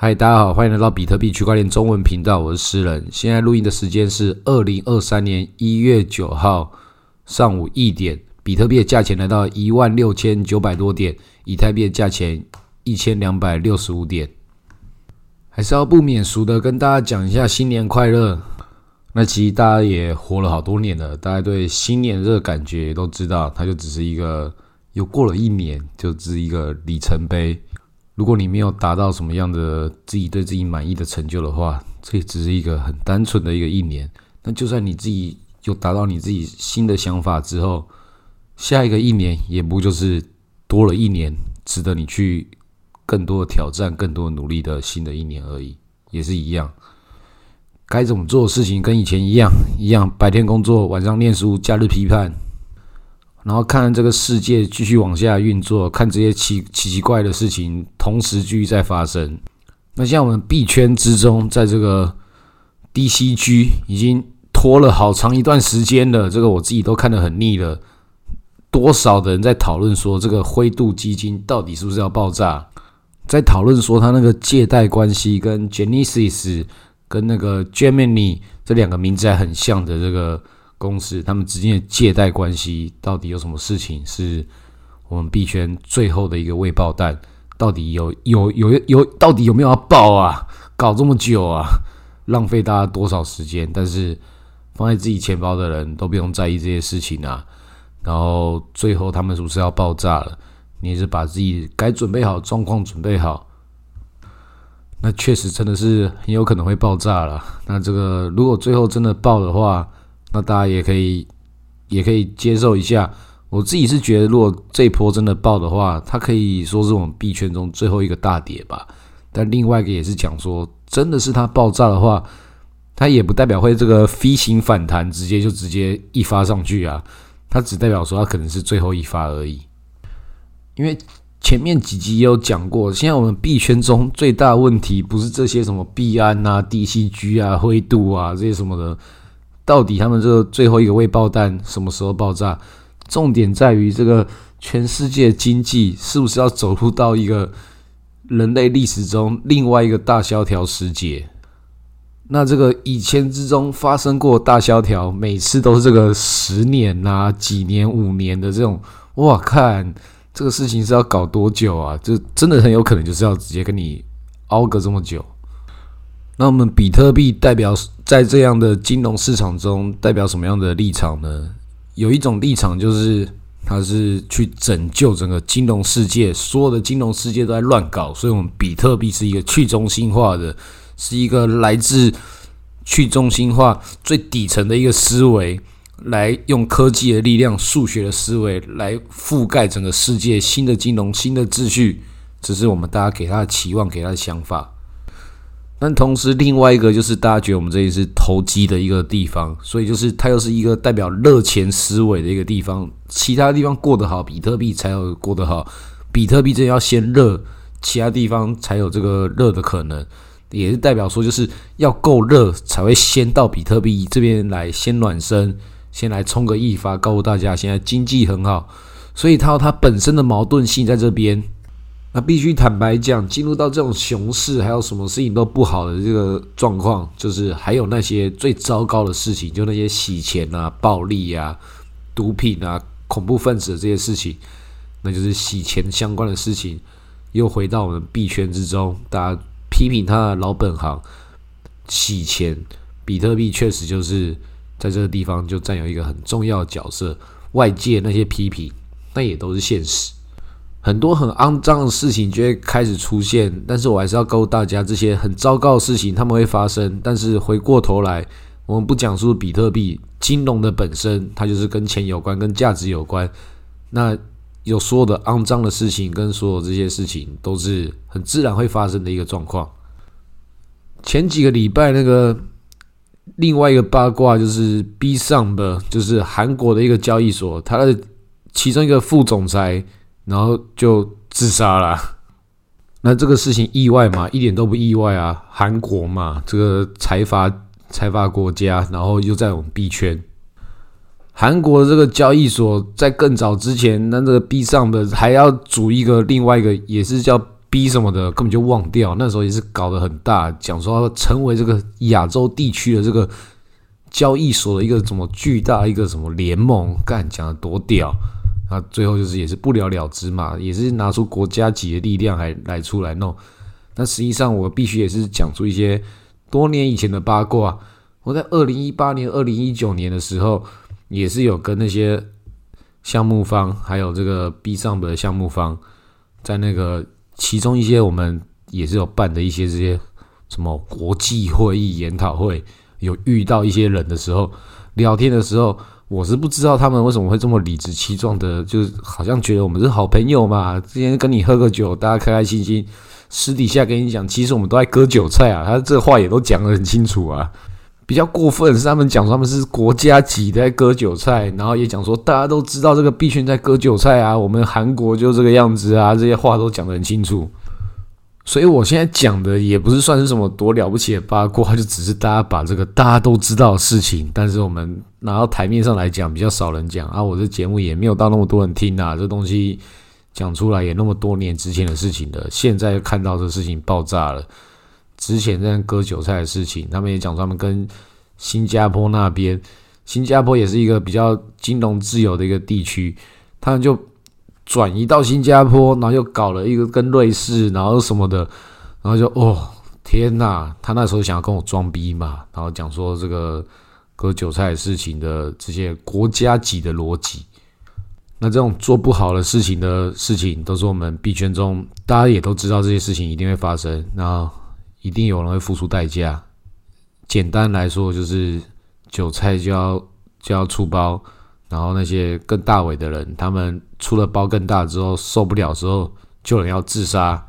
嗨，大家好，欢迎来到比特币区块链中文频道，我是诗人。现在录音的时间是二零二三年一月九号上午一点，比特币的价钱来到一万六千九百多点，以太币的价钱一千两百六十五点。还是要不免俗的跟大家讲一下新年快乐。那其实大家也活了好多年了，大家对新年这个感觉也都知道，它就只是一个又过了一年，就只是一个里程碑。如果你没有达到什么样的自己对自己满意的成就的话，这只是一个很单纯的一个一年。那就算你自己有达到你自己新的想法之后，下一个一年也不就是多了一年，值得你去更多的挑战、更多努力的新的一年而已，也是一样。该怎么做的事情跟以前一样，一样白天工作，晚上念书，假日批判。然后看这个世界继续往下运作，看这些奇奇奇怪的事情同时继续在发生。那像我们币圈之中，在这个 DCG 已经拖了好长一段时间了，这个我自己都看得很腻了。多少的人在讨论说，这个灰度基金到底是不是要爆炸？在讨论说，他那个借贷关系跟 Genesis 跟那个 Gemini 这两个名字还很像的这个。公司他们之间的借贷关系到底有什么事情？是我们币圈最后的一个未爆弹，到底有有有有到底有没有要爆啊？搞这么久啊，浪费大家多少时间？但是放在自己钱包的人都不用在意这些事情啊。然后最后他们是不是要爆炸了？你是把自己该准备好状况准备好，那确实真的是很有可能会爆炸了。那这个如果最后真的爆的话，那大家也可以，也可以接受一下。我自己是觉得，如果这波真的爆的话，它可以说是我们币圈中最后一个大跌吧。但另外一个也是讲说，真的是它爆炸的话，它也不代表会这个飞行反弹，直接就直接一发上去啊。它只代表说，它可能是最后一发而已。因为前面几集也有讲过，现在我们币圈中最大问题不是这些什么币安啊、DCG 啊、灰度啊这些什么的。到底他们这个最后一个未爆弹什么时候爆炸？重点在于这个全世界经济是不是要走入到一个人类历史中另外一个大萧条时节？那这个以前之中发生过大萧条，每次都是这个十年呐、几年、五年的这种，哇，看这个事情是要搞多久啊？就真的很有可能就是要直接跟你熬个这么久。那我们比特币代表在这样的金融市场中代表什么样的立场呢？有一种立场就是它是去拯救整个金融世界，所有的金融世界都在乱搞，所以我们比特币是一个去中心化的，是一个来自去中心化最底层的一个思维，来用科技的力量、数学的思维来覆盖整个世界新的金融、新的秩序，这是我们大家给他的期望、给他的想法。但同时，另外一个就是大家觉得我们这里是投机的一个地方，所以就是它又是一个代表热钱思维的一个地方。其他地方过得好，比特币才有过得好。比特币这要先热，其他地方才有这个热的可能，也是代表说就是要够热才会先到比特币这边来，先暖身，先来冲个一发，告诉大家现在经济很好。所以它它本身的矛盾性在这边。那必须坦白讲，进入到这种熊市，还有什么事情都不好的这个状况，就是还有那些最糟糕的事情，就那些洗钱啊、暴力啊、毒品啊、恐怖分子的这些事情，那就是洗钱相关的事情，又回到我们币圈之中，大家批评他的老本行洗钱，比特币确实就是在这个地方就占有一个很重要的角色，外界那些批评，那也都是现实。很多很肮脏的事情就会开始出现，但是我还是要告诉大家，这些很糟糕的事情他们会发生。但是回过头来，我们不讲述比特币金融的本身，它就是跟钱有关，跟价值有关。那有所有的肮脏的事情，跟所有这些事情，都是很自然会发生的一个状况。前几个礼拜，那个另外一个八卦就是 B 上的，就是韩国的一个交易所，它的其中一个副总裁。然后就自杀了，那这个事情意外吗？一点都不意外啊！韩国嘛，这个财阀财阀国家，然后又在我们币圈。韩国这个交易所在更早之前，那这个币上的还要组一个另外一个，也是叫 B 什么的根本就忘掉，那时候也是搞得很大，讲说要成为这个亚洲地区的这个交易所的一个什么巨大一个什么联盟，干讲的多屌，那，最后就是也是不了了之嘛，也是拿出国家级的力量还来出来弄，但实际上我必须也是讲出一些多年以前的八卦，我在二零一八年、二零一九年的时候也是有跟那些项目方还有这个 B 上的项目方在那个。其中一些我们也是有办的一些这些什么国际会议研讨会，有遇到一些人的时候，聊天的时候，我是不知道他们为什么会这么理直气壮的，就是好像觉得我们是好朋友嘛，之前跟你喝个酒，大家开开心心，私底下跟你讲，其实我们都在割韭菜啊，他这话也都讲得很清楚啊。比较过分是他们讲说他们是国家级在割韭菜，然后也讲说大家都知道这个币圈在割韭菜啊，我们韩国就这个样子啊，这些话都讲得很清楚。所以我现在讲的也不是算是什么多了不起的八卦，就只是大家把这个大家都知道的事情，但是我们拿到台面上来讲比较少人讲啊。我这节目也没有到那么多人听啊，这东西讲出来也那么多年之前的事情了，现在看到这事情爆炸了。之前在割韭菜的事情，他们也讲他们跟新加坡那边，新加坡也是一个比较金融自由的一个地区，他们就转移到新加坡，然后又搞了一个跟瑞士，然后什么的，然后就哦天哪，他那时候想要跟我装逼嘛，然后讲说这个割韭菜事情的这些国家级的逻辑，那这种做不好的事情的事情，都是我们币圈中大家也都知道这些事情一定会发生，然后。一定有人会付出代价。简单来说，就是韭菜就要就要出包，然后那些更大尾的人，他们出了包更大之后受不了之后，就有人要自杀。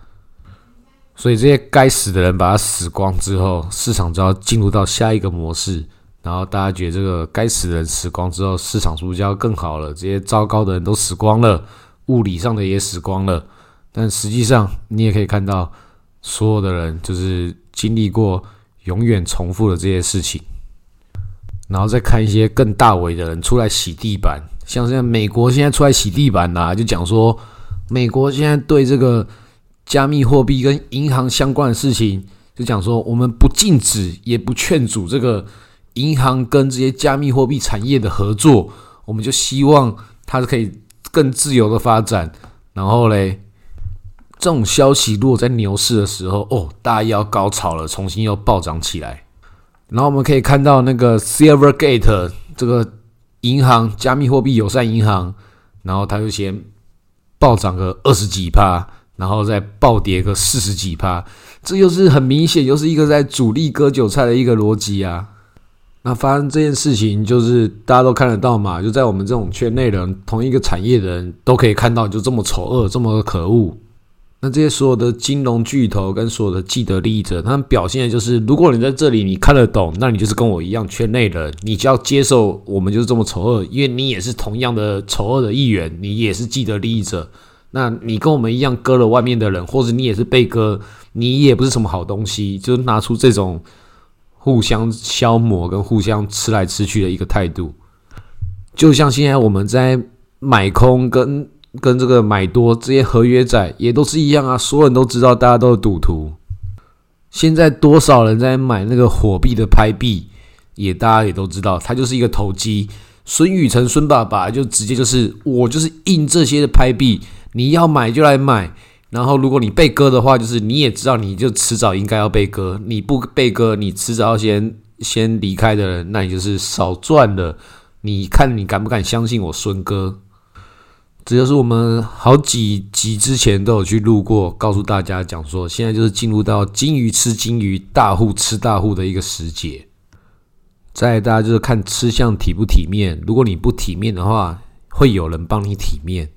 所以这些该死的人把他死光之后，市场就要进入到下一个模式。然后大家觉得这个该死的人死光之后，市场是不是就要更好了？这些糟糕的人都死光了，物理上的也死光了。但实际上，你也可以看到。所有的人就是经历过永远重复的这些事情，然后再看一些更大围的人出来洗地板，像现在美国现在出来洗地板呐，就讲说美国现在对这个加密货币跟银行相关的事情，就讲说我们不禁止也不劝阻这个银行跟这些加密货币产业的合作，我们就希望它是可以更自由的发展，然后嘞。这种消息如果在牛市的时候，哦，大家要高潮了，重新又暴涨起来。然后我们可以看到那个 Silvergate 这个银行，加密货币友善银行，然后它就先暴涨个二十几趴，然后再暴跌个四十几趴，这又是很明显，又是一个在主力割韭菜的一个逻辑啊。那发生这件事情，就是大家都看得到嘛，就在我们这种圈内人，同一个产业的人都可以看到，就这么丑恶，这么可恶。那这些所有的金融巨头跟所有的既得利益者，他们表现的就是：如果你在这里你看得懂，那你就是跟我一样圈内人，你就要接受我们就是这么丑恶，因为你也是同样的丑恶的一员，你也是既得利益者。那你跟我们一样割了外面的人，或者你也是被割，你也不是什么好东西，就拿出这种互相消磨跟互相吃来吃去的一个态度，就像现在我们在买空跟。跟这个买多这些合约仔也都是一样啊，所有人都知道，大家都是赌徒。现在多少人在买那个火币的拍币，也大家也都知道，它就是一个投机。孙宇晨孙爸爸就直接就是我就是印这些的拍币，你要买就来买。然后如果你被割的话，就是你也知道，你就迟早应该要被割。你不被割，你迟早要先先离开的人，那你就是少赚了。你看你敢不敢相信我孙哥？这就是我们好几集之前都有去录过，告诉大家讲说，现在就是进入到金鱼吃金鱼，大户吃大户的一个时节。再大家就是看吃相体不体面，如果你不体面的话，会有人帮你体面。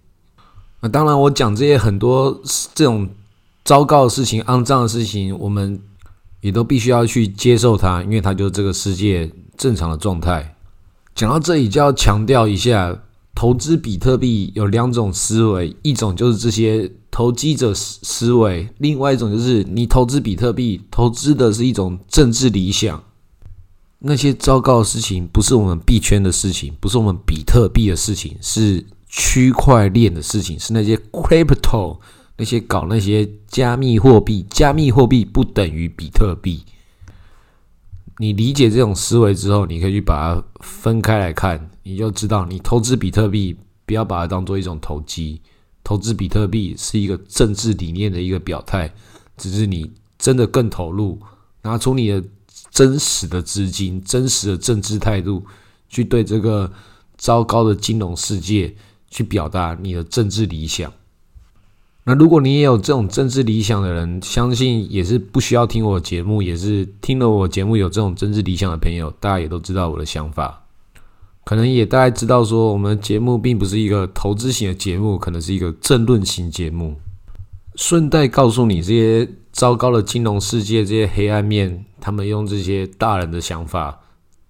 那当然，我讲这些很多这种糟糕的事情、肮脏的事情，我们也都必须要去接受它，因为它就是这个世界正常的状态。讲到这里，就要强调一下。投资比特币有两种思维，一种就是这些投机者思思维，另外一种就是你投资比特币，投资的是一种政治理想。那些糟糕的事情不是我们币圈的事情，不是我们比特币的事情，是区块链的事情，是那些 crypto 那些搞那些加密货币，加密货币不等于比特币。你理解这种思维之后，你可以去把它分开来看，你就知道，你投资比特币不要把它当做一种投机，投资比特币是一个政治理念的一个表态，只是你真的更投入，拿出你的真实的资金、真实的政治态度，去对这个糟糕的金融世界去表达你的政治理想。那如果你也有这种政治理想的人，相信也是不需要听我节目，也是听了我节目有这种政治理想的朋友，大家也都知道我的想法，可能也大概知道说，我们节目并不是一个投资型的节目，可能是一个政论型节目。顺带告诉你，这些糟糕的金融世界，这些黑暗面，他们用这些大人的想法、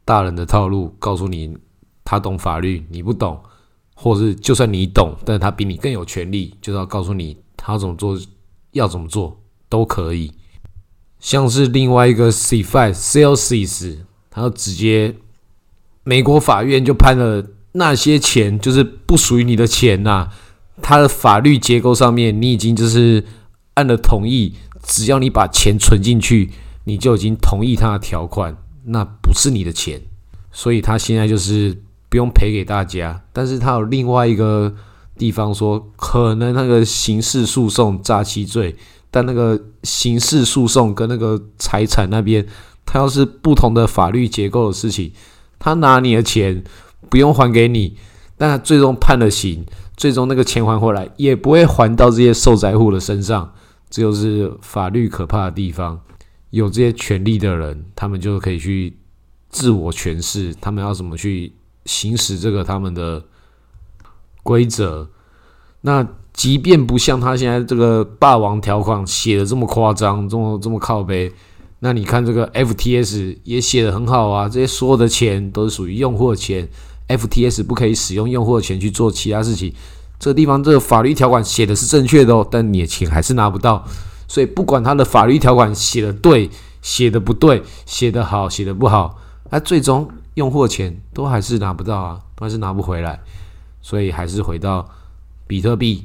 大人的套路，告诉你他懂法律，你不懂，或是就算你懂，但是他比你更有权利，就是要告诉你。他怎么做，要怎么做都可以。像是另外一个 C Five Celsius，他直接美国法院就判了那些钱就是不属于你的钱呐。他的法律结构上面，你已经就是按了同意，只要你把钱存进去，你就已经同意他的条款，那不是你的钱。所以他现在就是不用赔给大家，但是他有另外一个。地方说可能那个刑事诉讼诈欺罪，但那个刑事诉讼跟那个财产那边，他要是不同的法律结构的事情，他拿你的钱不用还给你，但他最终判了刑，最终那个钱还回来也不会还到这些受灾户的身上，这就是法律可怕的地方。有这些权利的人，他们就可以去自我诠释，他们要怎么去行使这个他们的。规则，那即便不像他现在这个霸王条款写的这么夸张，这么这么靠背，那你看这个 FTS 也写的很好啊，这些所有的钱都是属于用户的钱，FTS 不可以使用用户的钱去做其他事情。这个地方这个法律条款写的是正确的哦，但你的钱还是拿不到。所以不管他的法律条款写的对，写的不对，写的好，写的不好，那最终用户的钱都还是拿不到啊，都还是拿不回来。所以还是回到比特币，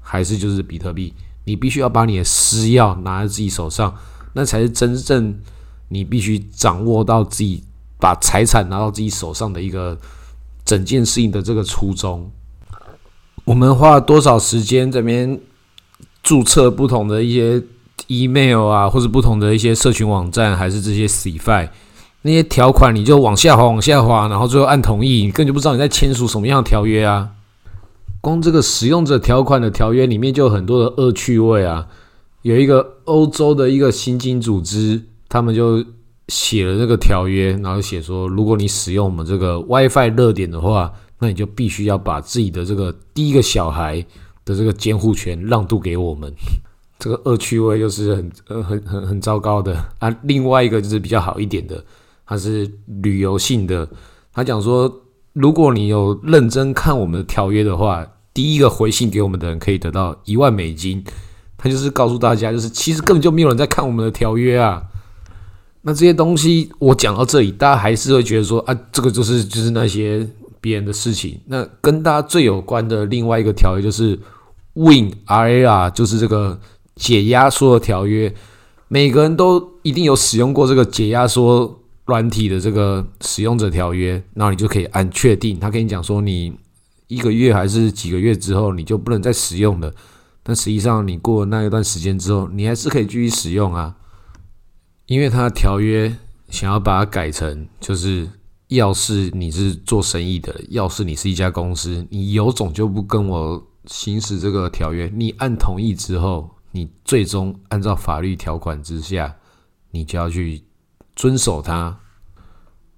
还是就是比特币。你必须要把你的私钥拿在自己手上，那才是真正你必须掌握到自己把财产拿到自己手上的一个整件事情的这个初衷。我们花了多少时间这边注册不同的一些 email 啊，或者不同的一些社群网站，还是这些 CFI？那些条款你就往下滑，往下滑，然后最后按同意，你根本就不知道你在签署什么样的条约啊！光这个使用者条款的条约里面就有很多的恶趣味啊！有一个欧洲的一个新经组织，他们就写了这个条约，然后写说，如果你使用我们这个 WiFi 热点的话，那你就必须要把自己的这个第一个小孩的这个监护权让渡给我们。这个恶趣味又是很呃很很很糟糕的啊！另外一个就是比较好一点的。它是旅游性的，他讲说，如果你有认真看我们的条约的话，第一个回信给我们的人可以得到一万美金。他就是告诉大家，就是其实根本就没有人在看我们的条约啊。那这些东西我讲到这里，大家还是会觉得说啊，这个就是就是那些别人的事情。那跟大家最有关的另外一个条约就是 Win R A R，就是这个解压缩的条约。每个人都一定有使用过这个解压缩。软体的这个使用者条约，然后你就可以按确定。他跟你讲说，你一个月还是几个月之后，你就不能再使用了。但实际上，你过了那一段时间之后，你还是可以继续使用啊。因为他的条约想要把它改成，就是要是你是做生意的，要是你是一家公司，你有种就不跟我行使这个条约。你按同意之后，你最终按照法律条款之下，你就要去。遵守它。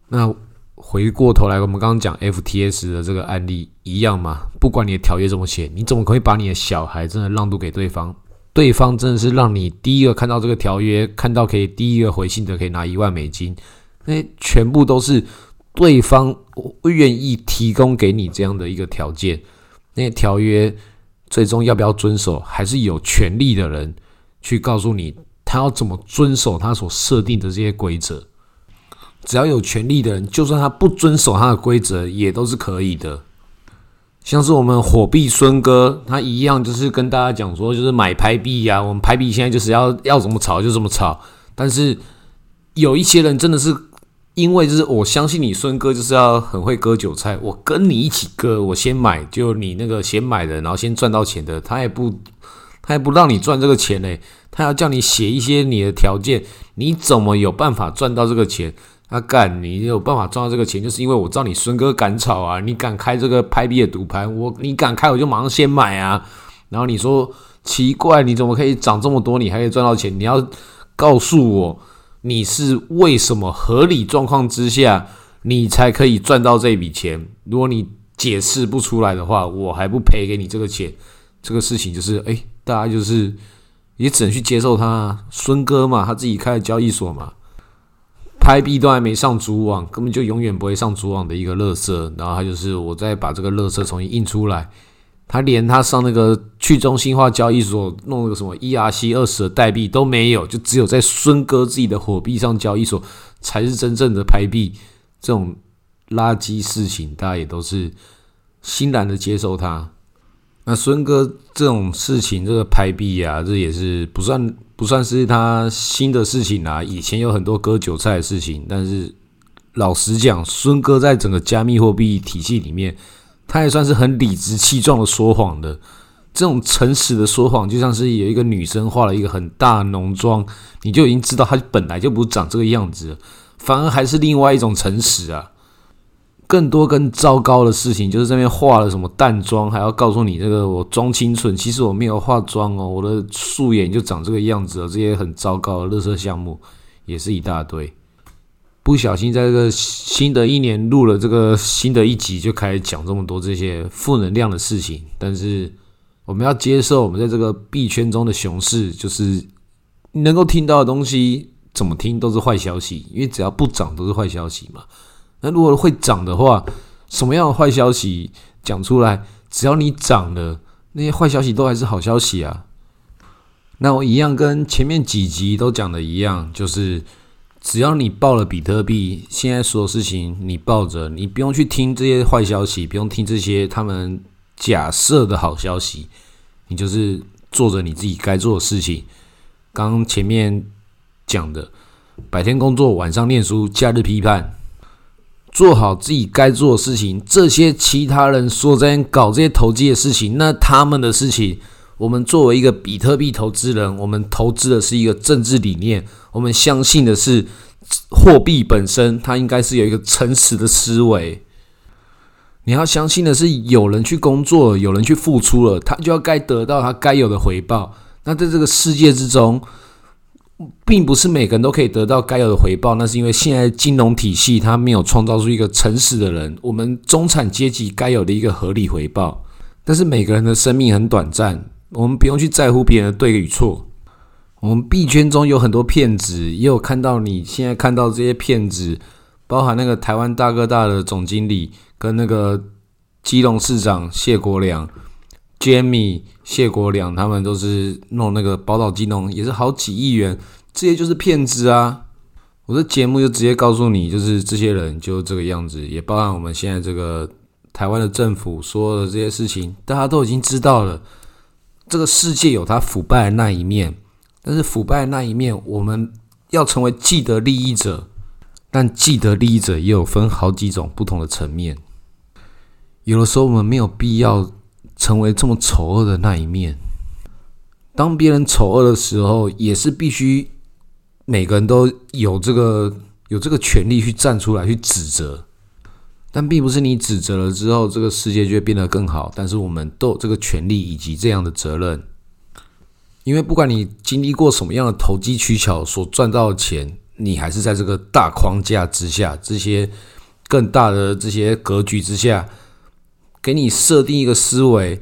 那回过头来，我们刚刚讲 FTS 的这个案例一样嘛？不管你的条约怎么写，你怎么可以把你的小孩真的让渡给对方？对方真的是让你第一个看到这个条约，看到可以第一个回信的可以拿一万美金，那全部都是对方愿意提供给你这样的一个条件。那条约最终要不要遵守，还是有权利的人去告诉你。他要怎么遵守他所设定的这些规则？只要有权利的人，就算他不遵守他的规则，也都是可以的。像是我们火币孙哥，他一样就是跟大家讲说，就是买拍币呀，我们拍币现在就是要要怎么炒就怎么炒。但是有一些人真的是因为就是我相信你孙哥就是要很会割韭菜，我跟你一起割，我先买，就你那个先买的，然后先赚到钱的，他也不他也不让你赚这个钱呢，他要叫你写一些你的条件，你怎么有办法赚到这个钱？他干，你有办法赚到这个钱，就是因为我知道你孙哥敢炒啊，你敢开这个拍币的赌盘，我你敢开，我就马上先买啊。然后你说奇怪，你怎么可以涨这么多，你还可以赚到钱？你要告诉我，你是为什么合理状况之下，你才可以赚到这笔钱？如果你解释不出来的话，我还不赔给你这个钱。这个事情就是，哎，大家就是也只能去接受他，孙哥嘛，他自己开的交易所嘛。拍币都还没上主网，根本就永远不会上主网的一个乐色。然后他就是我再把这个乐色重新印出来，他连他上那个去中心化交易所弄个什么 ERC 二十的代币都没有，就只有在孙哥自己的火币上交易所才是真正的拍币。这种垃圾事情，大家也都是欣然的接受他。那孙哥这种事情，这个拍币啊，这也是不算。不算是他新的事情啊，以前有很多割韭菜的事情，但是老实讲，孙哥在整个加密货币体系里面，他也算是很理直气壮的说谎的。这种诚实的说谎，就像是有一个女生化了一个很大浓妆，你就已经知道她本来就不长这个样子，反而还是另外一种诚实啊。更多更糟糕的事情，就是这边化了什么淡妆，还要告诉你这个我装清纯，其实我没有化妆哦，我的素颜就长这个样子哦。这些很糟糕的乐色项目也是一大堆。不小心在这个新的一年录了这个新的一集，就开始讲这么多这些负能量的事情。但是我们要接受，我们在这个币圈中的熊市，就是能够听到的东西，怎么听都是坏消息，因为只要不涨都是坏消息嘛。那如果会涨的话，什么样的坏消息讲出来，只要你涨了，那些坏消息都还是好消息啊。那我一样跟前面几集都讲的一样，就是只要你报了比特币，现在所有事情你抱着，你不用去听这些坏消息，不用听这些他们假设的好消息，你就是做着你自己该做的事情。刚前面讲的，白天工作，晚上念书，假日批判。做好自己该做的事情，这些其他人说在搞这些投机的事情，那他们的事情。我们作为一个比特币投资人，我们投资的是一个政治理念，我们相信的是货币本身，它应该是有一个诚实的思维。你要相信的是，有人去工作，有人去付出了，他就要该得到他该有的回报。那在这个世界之中。并不是每个人都可以得到该有的回报，那是因为现在金融体系它没有创造出一个诚实的人，我们中产阶级该有的一个合理回报。但是每个人的生命很短暂，我们不用去在乎别人的对与错。我们币圈中有很多骗子，也有看到你现在看到这些骗子，包含那个台湾大哥大的总经理跟那个基隆市长谢国良。Jamie、谢国良他们都是弄那个宝岛金融，也是好几亿元，这些就是骗子啊！我的节目就直接告诉你，就是这些人就这个样子，也包含我们现在这个台湾的政府说的这些事情，大家都已经知道了。这个世界有它腐败的那一面，但是腐败的那一面，我们要成为既得利益者，但既得利益者也有分好几种不同的层面，有的时候我们没有必要。成为这么丑恶的那一面，当别人丑恶的时候，也是必须每个人都有这个有这个权利去站出来去指责，但并不是你指责了之后，这个世界就会变得更好。但是我们都有这个权利以及这样的责任，因为不管你经历过什么样的投机取巧所赚到的钱，你还是在这个大框架之下，这些更大的这些格局之下。给你设定一个思维，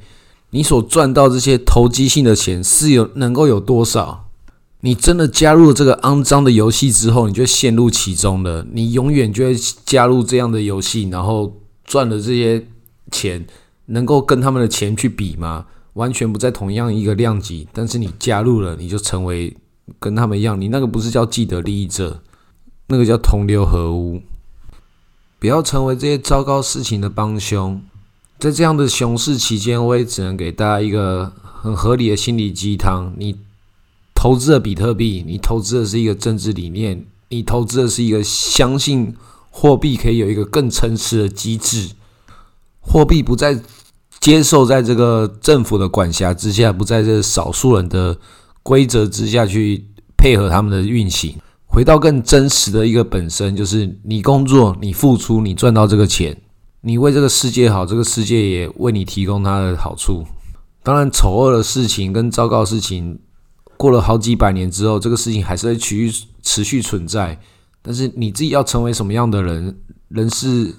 你所赚到这些投机性的钱是有能够有多少？你真的加入了这个肮脏的游戏之后，你就陷入其中了。你永远就会加入这样的游戏，然后赚的这些钱能够跟他们的钱去比吗？完全不在同样一个量级。但是你加入了，你就成为跟他们一样。你那个不是叫既得利益者，那个叫同流合污。不要成为这些糟糕事情的帮凶。在这样的熊市期间，我也只能给大家一个很合理的心理鸡汤：你投资了比特币，你投资的是一个政治理念，你投资的是一个相信货币可以有一个更诚实的机制，货币不再接受在这个政府的管辖之下，不在这少数人的规则之下去配合他们的运行。回到更真实的一个本身，就是你工作，你付出，你赚到这个钱，你为这个世界好，这个世界也为你提供它的好处。当然，丑恶的事情跟糟糕的事情，过了好几百年之后，这个事情还是会持续持续存在。但是你自己要成为什么样的人，人世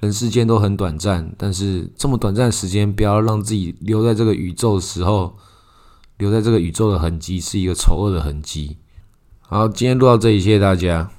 人世间都很短暂，但是这么短暂的时间，不要让自己留在这个宇宙的时候，留在这个宇宙的痕迹是一个丑恶的痕迹。好，今天录到这里，谢谢大家。